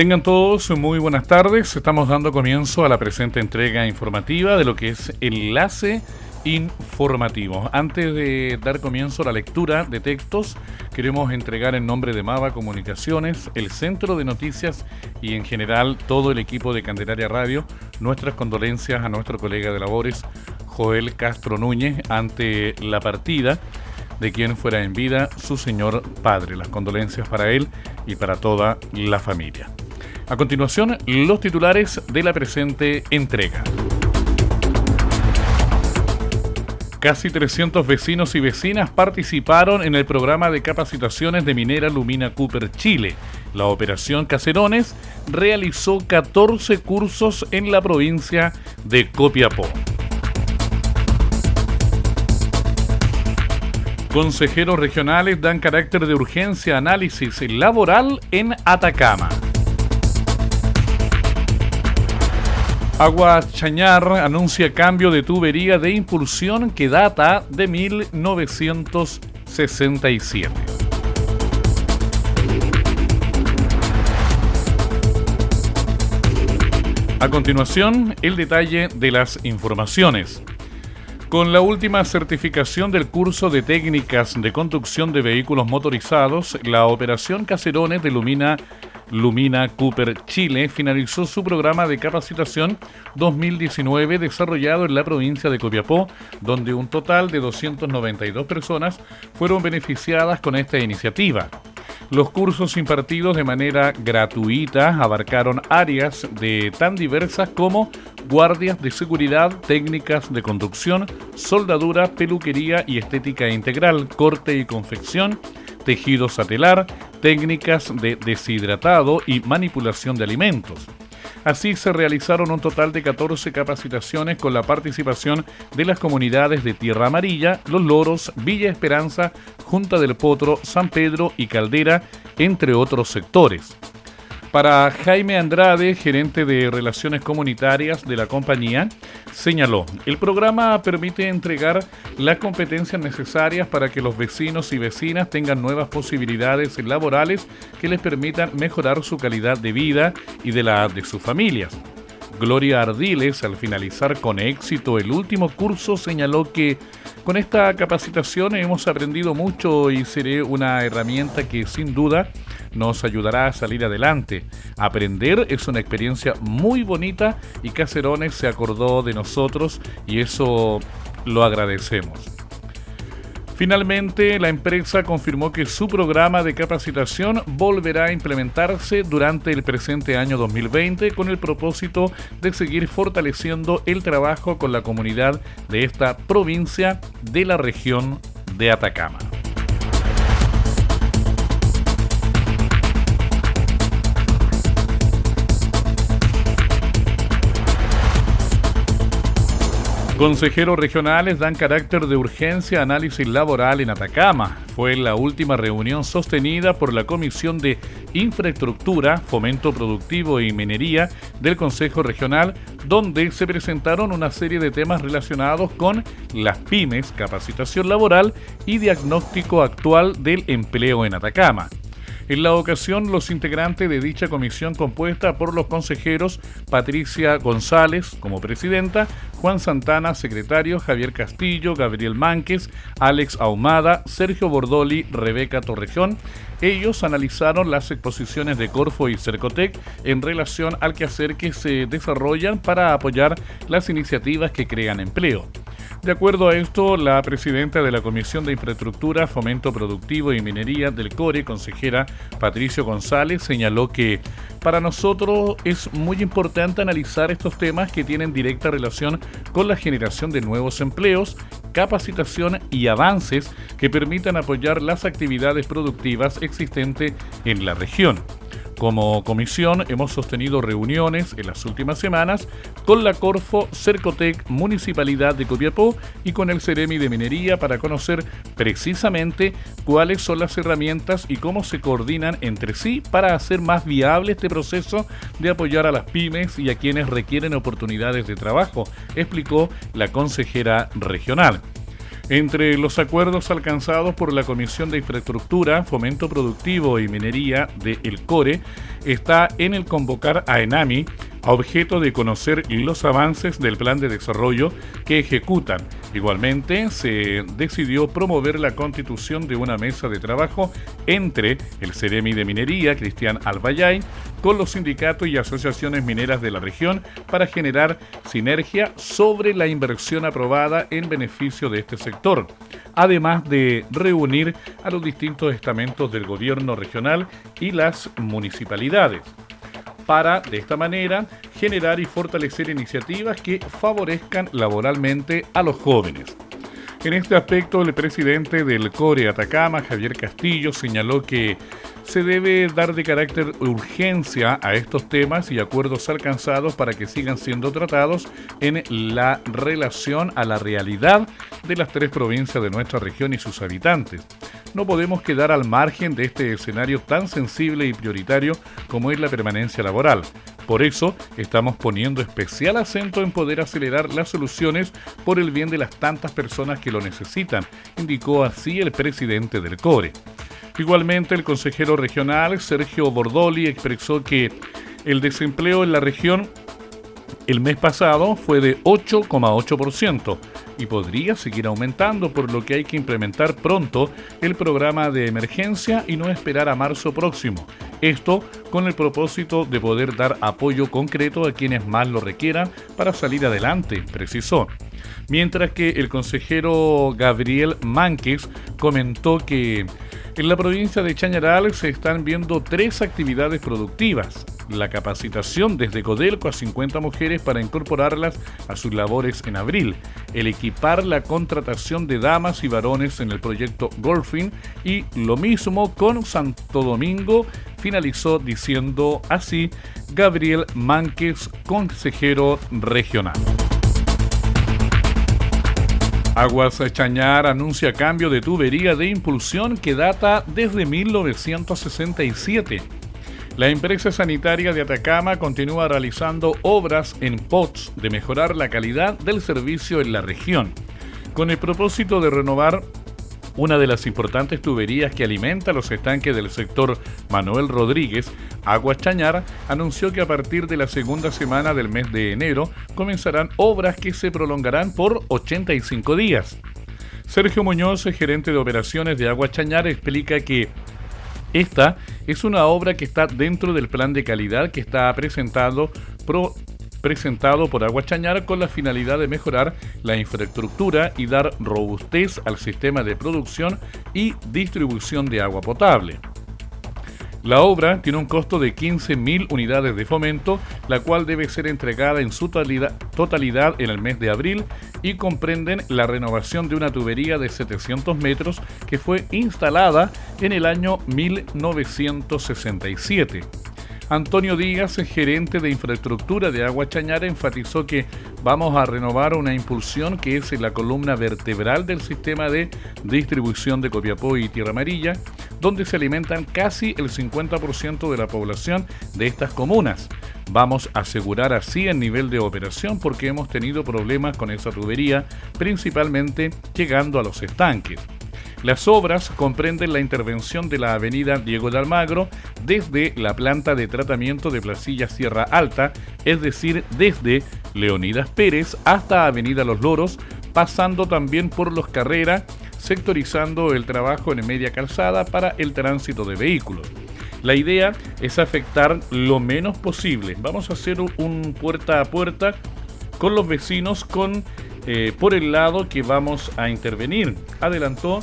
Tengan todos muy buenas tardes. Estamos dando comienzo a la presente entrega informativa de lo que es Enlace Informativo. Antes de dar comienzo a la lectura de textos, queremos entregar en nombre de Mava Comunicaciones, el Centro de Noticias y en general todo el equipo de Candelaria Radio nuestras condolencias a nuestro colega de labores, Joel Castro Núñez, ante la partida de quien fuera en vida su señor padre. Las condolencias para él y para toda la familia. A continuación, los titulares de la presente entrega. Casi 300 vecinos y vecinas participaron en el programa de capacitaciones de Minera Lumina Cooper Chile. La operación Caserones realizó 14 cursos en la provincia de Copiapó. Consejeros regionales dan carácter de urgencia análisis laboral en Atacama. Agua Chañar anuncia cambio de tubería de impulsión que data de 1967. A continuación, el detalle de las informaciones. Con la última certificación del curso de técnicas de conducción de vehículos motorizados, la operación Caserones de Lumina Cooper Chile finalizó su programa de capacitación 2019 desarrollado en la provincia de Copiapó, donde un total de 292 personas fueron beneficiadas con esta iniciativa. Los cursos impartidos de manera gratuita abarcaron áreas de tan diversas como guardias de seguridad, técnicas de conducción, soldadura, peluquería y estética integral, corte y confección, tejido satelar, técnicas de deshidratado y manipulación de alimentos. Así se realizaron un total de 14 capacitaciones con la participación de las comunidades de Tierra Amarilla, Los Loros, Villa Esperanza, Junta del Potro, San Pedro y Caldera, entre otros sectores. Para Jaime Andrade, gerente de Relaciones Comunitarias de la compañía, señaló, el programa permite entregar las competencias necesarias para que los vecinos y vecinas tengan nuevas posibilidades laborales que les permitan mejorar su calidad de vida y de la de sus familias. Gloria Ardiles, al finalizar con éxito el último curso, señaló que con esta capacitación hemos aprendido mucho y seré una herramienta que sin duda nos ayudará a salir adelante. Aprender es una experiencia muy bonita y Cacerones se acordó de nosotros y eso lo agradecemos. Finalmente, la empresa confirmó que su programa de capacitación volverá a implementarse durante el presente año 2020 con el propósito de seguir fortaleciendo el trabajo con la comunidad de esta provincia de la región de Atacama. Consejeros regionales dan carácter de urgencia análisis laboral en Atacama. Fue la última reunión sostenida por la Comisión de Infraestructura, Fomento Productivo y Minería del Consejo Regional, donde se presentaron una serie de temas relacionados con las pymes, capacitación laboral y diagnóstico actual del empleo en Atacama. En la ocasión, los integrantes de dicha comisión compuesta por los consejeros Patricia González como presidenta, Juan Santana secretario, Javier Castillo, Gabriel Mánquez, Alex Ahumada, Sergio Bordoli, Rebeca Torrejón, ellos analizaron las exposiciones de Corfo y Cercotec en relación al quehacer que se desarrollan para apoyar las iniciativas que crean empleo. De acuerdo a esto, la presidenta de la Comisión de Infraestructura, Fomento Productivo y Minería del CORE, consejera Patricio González, señaló que para nosotros es muy importante analizar estos temas que tienen directa relación con la generación de nuevos empleos, capacitación y avances que permitan apoyar las actividades productivas existentes en la región. Como comisión hemos sostenido reuniones en las últimas semanas con la Corfo, Cercotec, Municipalidad de Copiapó y con el Ceremi de Minería para conocer precisamente cuáles son las herramientas y cómo se coordinan entre sí para hacer más viable este proceso de apoyar a las pymes y a quienes requieren oportunidades de trabajo, explicó la consejera regional. Entre los acuerdos alcanzados por la Comisión de Infraestructura, Fomento Productivo y Minería de El Core está en el convocar a ENAMI a objeto de conocer los avances del plan de desarrollo que ejecutan. Igualmente, se decidió promover la constitución de una mesa de trabajo entre el Ceremi de Minería, Cristian Albayay, con los sindicatos y asociaciones mineras de la región para generar sinergia sobre la inversión aprobada en beneficio de este sector, además de reunir a los distintos estamentos del gobierno regional y las municipalidades para, de esta manera, generar y fortalecer iniciativas que favorezcan laboralmente a los jóvenes. En este aspecto, el presidente del CORE Atacama, Javier Castillo, señaló que se debe dar de carácter urgencia a estos temas y acuerdos alcanzados para que sigan siendo tratados en la relación a la realidad de las tres provincias de nuestra región y sus habitantes. No podemos quedar al margen de este escenario tan sensible y prioritario como es la permanencia laboral. Por eso estamos poniendo especial acento en poder acelerar las soluciones por el bien de las tantas personas que lo necesitan, indicó así el presidente del CORE. Igualmente, el consejero regional Sergio Bordoli expresó que el desempleo en la región el mes pasado fue de 8,8% y podría seguir aumentando, por lo que hay que implementar pronto el programa de emergencia y no esperar a marzo próximo. Esto con el propósito de poder dar apoyo concreto a quienes más lo requieran para salir adelante, precisó. Mientras que el consejero Gabriel Mánquez comentó que en la provincia de Chañaral se están viendo tres actividades productivas. La capacitación desde Codelco a 50 mujeres para incorporarlas a sus labores en abril. El equipar la contratación de damas y varones en el proyecto Golfing. Y lo mismo con Santo Domingo, finalizó diciendo así Gabriel Mánquez, consejero regional. Aguas Chañar anuncia cambio de tubería de impulsión que data desde 1967. La empresa sanitaria de Atacama continúa realizando obras en POTS de mejorar la calidad del servicio en la región, con el propósito de renovar una de las importantes tuberías que alimenta los estanques del sector Manuel Rodríguez, Aguas Chañar, anunció que a partir de la segunda semana del mes de enero comenzarán obras que se prolongarán por 85 días. Sergio Muñoz, gerente de operaciones de Aguas Chañar, explica que esta es una obra que está dentro del plan de calidad que está presentado presentado por Agua Chañar con la finalidad de mejorar la infraestructura y dar robustez al sistema de producción y distribución de agua potable. La obra tiene un costo de 15.000 unidades de fomento, la cual debe ser entregada en su totalidad en el mes de abril y comprenden la renovación de una tubería de 700 metros que fue instalada en el año 1967. Antonio Díaz, gerente de infraestructura de Agua Chañara, enfatizó que vamos a renovar una impulsión que es la columna vertebral del sistema de distribución de Copiapó y Tierra Amarilla, donde se alimentan casi el 50% de la población de estas comunas. Vamos a asegurar así el nivel de operación porque hemos tenido problemas con esa tubería, principalmente llegando a los estanques. Las obras comprenden la intervención de la avenida Diego de Almagro desde la planta de tratamiento de Placilla Sierra Alta, es decir, desde Leonidas Pérez hasta Avenida Los Loros, pasando también por Los Carrera, sectorizando el trabajo en media calzada para el tránsito de vehículos. La idea es afectar lo menos posible. Vamos a hacer un puerta a puerta con los vecinos con eh, por el lado que vamos a intervenir, adelantó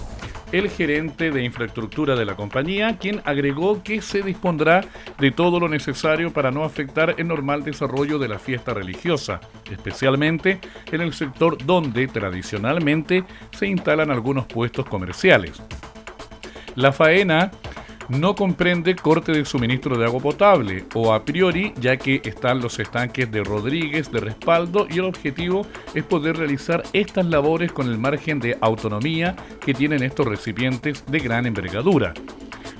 el gerente de infraestructura de la compañía, quien agregó que se dispondrá de todo lo necesario para no afectar el normal desarrollo de la fiesta religiosa, especialmente en el sector donde tradicionalmente se instalan algunos puestos comerciales. La faena no comprende corte de suministro de agua potable o a priori ya que están los estanques de Rodríguez de respaldo y el objetivo es poder realizar estas labores con el margen de autonomía que tienen estos recipientes de gran envergadura.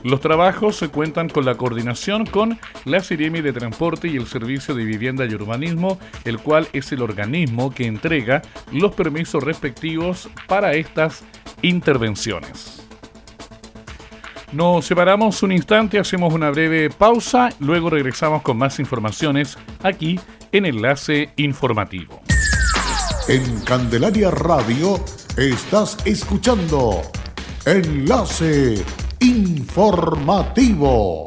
Los trabajos se cuentan con la coordinación con la Siremi de Transporte y el Servicio de Vivienda y Urbanismo, el cual es el organismo que entrega los permisos respectivos para estas intervenciones. Nos separamos un instante, hacemos una breve pausa, luego regresamos con más informaciones aquí en Enlace Informativo. En Candelaria Radio estás escuchando Enlace Informativo.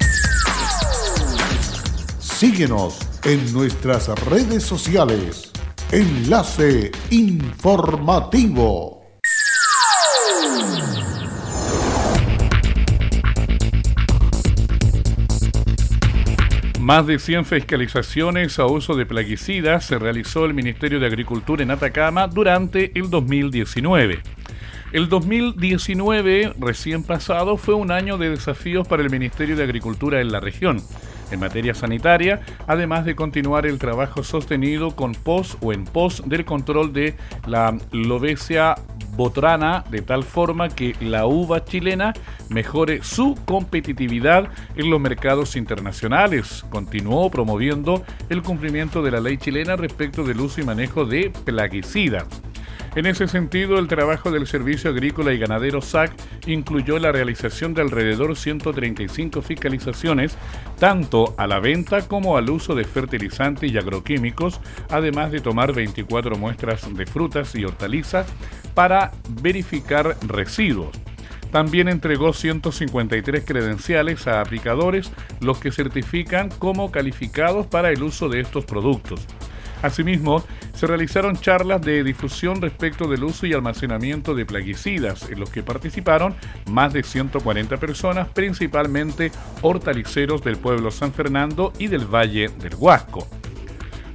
Síguenos en nuestras redes sociales. Enlace informativo. Más de 100 fiscalizaciones a uso de plaguicidas se realizó el Ministerio de Agricultura en Atacama durante el 2019. El 2019, recién pasado, fue un año de desafíos para el Ministerio de Agricultura en la región en materia sanitaria, además de continuar el trabajo sostenido con pos o en pos del control de la lobesia botrana de tal forma que la uva chilena mejore su competitividad en los mercados internacionales. Continuó promoviendo el cumplimiento de la ley chilena respecto del uso y manejo de plaguicidas. En ese sentido, el trabajo del Servicio Agrícola y Ganadero SAC incluyó la realización de alrededor 135 fiscalizaciones, tanto a la venta como al uso de fertilizantes y agroquímicos, además de tomar 24 muestras de frutas y hortalizas para verificar residuos. También entregó 153 credenciales a aplicadores, los que certifican como calificados para el uso de estos productos. Asimismo, se realizaron charlas de difusión respecto del uso y almacenamiento de plaguicidas, en los que participaron más de 140 personas, principalmente hortaliceros del pueblo San Fernando y del Valle del Huasco.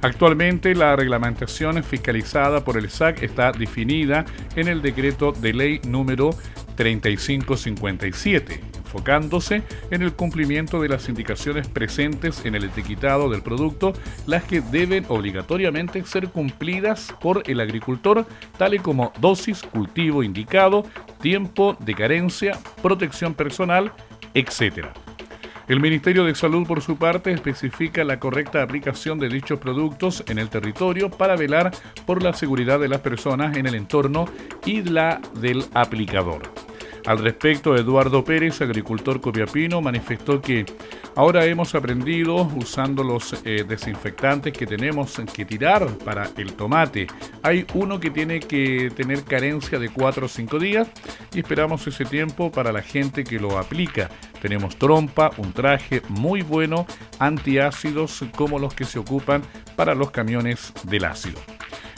Actualmente la reglamentación fiscalizada por el SAC está definida en el decreto de ley número 3557 enfocándose en el cumplimiento de las indicaciones presentes en el etiquetado del producto, las que deben obligatoriamente ser cumplidas por el agricultor, tales como dosis, cultivo indicado, tiempo de carencia, protección personal, etc. El Ministerio de Salud, por su parte, especifica la correcta aplicación de dichos productos en el territorio para velar por la seguridad de las personas en el entorno y la del aplicador. Al respecto, Eduardo Pérez, agricultor copiapino, manifestó que ahora hemos aprendido usando los eh, desinfectantes que tenemos que tirar para el tomate. Hay uno que tiene que tener carencia de 4 o 5 días y esperamos ese tiempo para la gente que lo aplica. Tenemos trompa, un traje muy bueno, antiácidos como los que se ocupan para los camiones del ácido.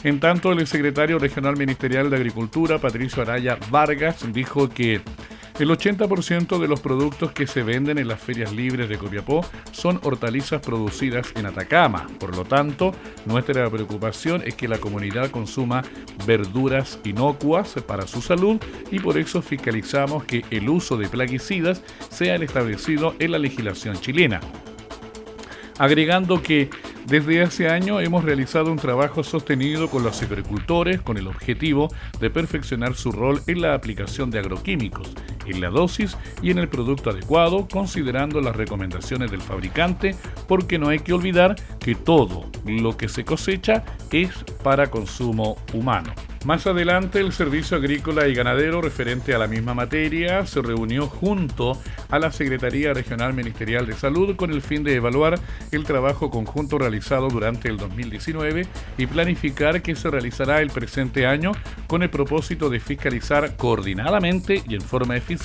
En tanto, el secretario regional ministerial de Agricultura, Patricio Araya Vargas, dijo que El 80% de los productos que se venden en las ferias libres de Copiapó son hortalizas producidas en Atacama. Por lo tanto, nuestra preocupación es que la comunidad consuma verduras inocuas para su salud y por eso fiscalizamos que el uso de plaguicidas sea el establecido en la legislación chilena agregando que desde hace años hemos realizado un trabajo sostenido con los agricultores con el objetivo de perfeccionar su rol en la aplicación de agroquímicos, en la dosis y en el producto adecuado, considerando las recomendaciones del fabricante, porque no hay que olvidar que todo lo que se cosecha es para consumo humano. Más adelante, el Servicio Agrícola y Ganadero, referente a la misma materia, se reunió junto a la Secretaría Regional Ministerial de Salud con el fin de evaluar el trabajo conjunto realizado durante el 2019 y planificar qué se realizará el presente año con el propósito de fiscalizar coordinadamente y en forma eficiente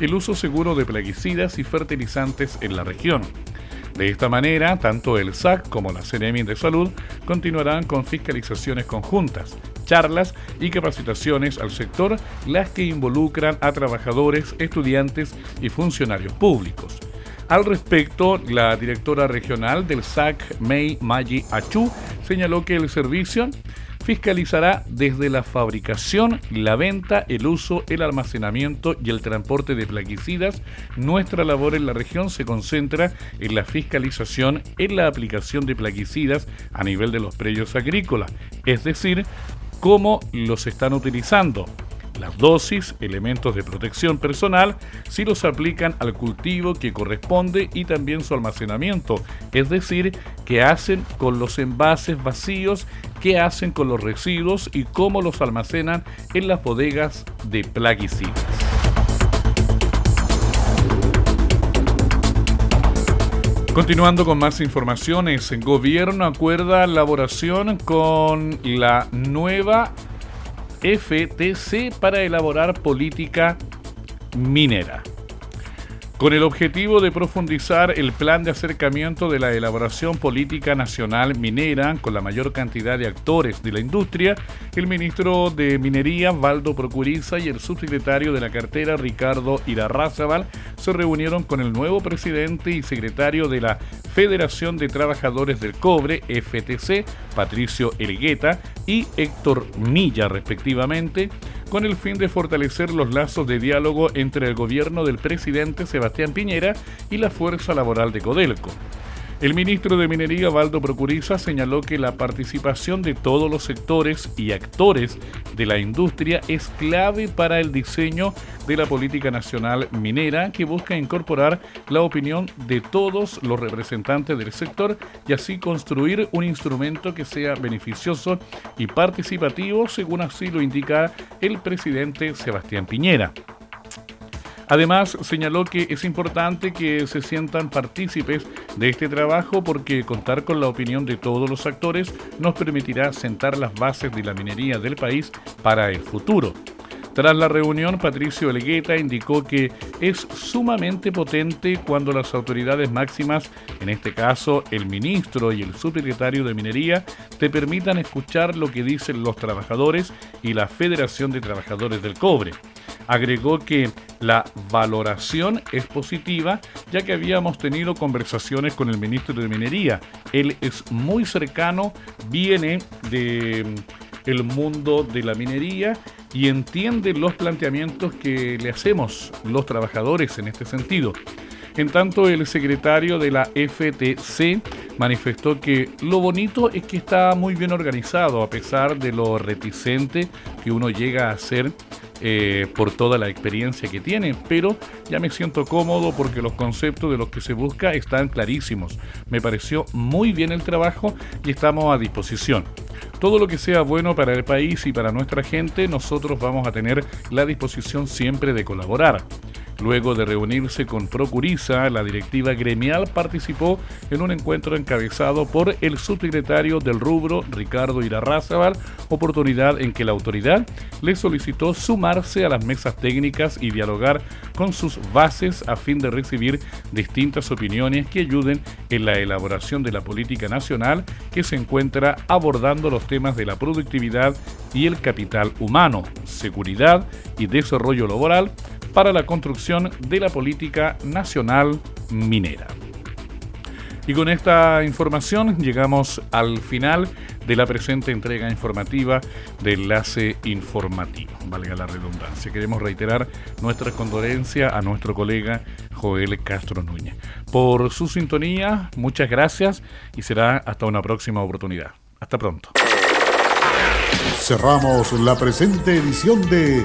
el uso seguro de plaguicidas y fertilizantes en la región. De esta manera, tanto el SAC como la CNM de Salud continuarán con fiscalizaciones conjuntas, charlas y capacitaciones al sector, las que involucran a trabajadores, estudiantes y funcionarios públicos. Al respecto, la directora regional del SAC, Mei Mayi Achu, señaló que el servicio fiscalizará desde la fabricación, la venta, el uso, el almacenamiento y el transporte de plaguicidas. Nuestra labor en la región se concentra en la fiscalización en la aplicación de plaguicidas a nivel de los predios agrícolas, es decir, cómo los están utilizando, las dosis, elementos de protección personal, si los aplican al cultivo que corresponde y también su almacenamiento, es decir, qué hacen con los envases vacíos, qué hacen con los residuos y cómo los almacenan en las bodegas de plaguicidas. Continuando con más informaciones, el gobierno acuerda elaboración con la nueva FTC para elaborar política minera con el objetivo de profundizar el plan de acercamiento de la elaboración política nacional minera con la mayor cantidad de actores de la industria, el ministro de Minería, Valdo Procuriza, y el subsecretario de la cartera, Ricardo Irarrázaval, se reunieron con el nuevo presidente y secretario de la Federación de Trabajadores del Cobre, FTC, Patricio Elgueta, y Héctor Milla, respectivamente, con el fin de fortalecer los lazos de diálogo entre el gobierno del presidente Sebastián Piñera y la fuerza laboral de Codelco. El ministro de Minería, Valdo Procuriza, señaló que la participación de todos los sectores y actores de la industria es clave para el diseño de la política nacional minera que busca incorporar la opinión de todos los representantes del sector y así construir un instrumento que sea beneficioso y participativo, según así lo indica el presidente Sebastián Piñera. Además, señaló que es importante que se sientan partícipes de este trabajo porque contar con la opinión de todos los actores nos permitirá sentar las bases de la minería del país para el futuro. Tras la reunión, Patricio Elgueta indicó que es sumamente potente cuando las autoridades máximas, en este caso el ministro y el subsecretario de Minería, te permitan escuchar lo que dicen los trabajadores y la Federación de Trabajadores del Cobre. Agregó que la valoración es positiva ya que habíamos tenido conversaciones con el ministro de Minería. Él es muy cercano, viene de mm, mundo de la minería y entiende los planteamientos que le hacemos los trabajadores en este sentido. En tanto, el secretario de la FTC manifestó que lo bonito es que está muy bien organizado, a pesar de lo reticente que uno llega a ser eh, por toda la experiencia que tiene, pero ya me siento cómodo porque los conceptos de los que se busca están clarísimos. Me pareció muy bien el trabajo y estamos a disposición. Todo lo que sea bueno para el país y para nuestra gente, nosotros vamos a tener la disposición siempre de colaborar. Luego de reunirse con Procuriza, la directiva gremial participó en un encuentro encabezado por el subsecretario del rubro, Ricardo Irarrázaval, oportunidad en que la autoridad le solicitó sumarse a las mesas técnicas y dialogar con sus bases a fin de recibir distintas opiniones que ayuden en la elaboración de la política nacional que se encuentra abordando los temas de la productividad y el capital humano, seguridad y desarrollo laboral, para la construcción de la política nacional minera. Y con esta información llegamos al final de la presente entrega informativa de Enlace Informativo. Valga la redundancia. Queremos reiterar nuestra condolencia a nuestro colega Joel Castro Núñez. Por su sintonía, muchas gracias y será hasta una próxima oportunidad. Hasta pronto. Cerramos la presente edición de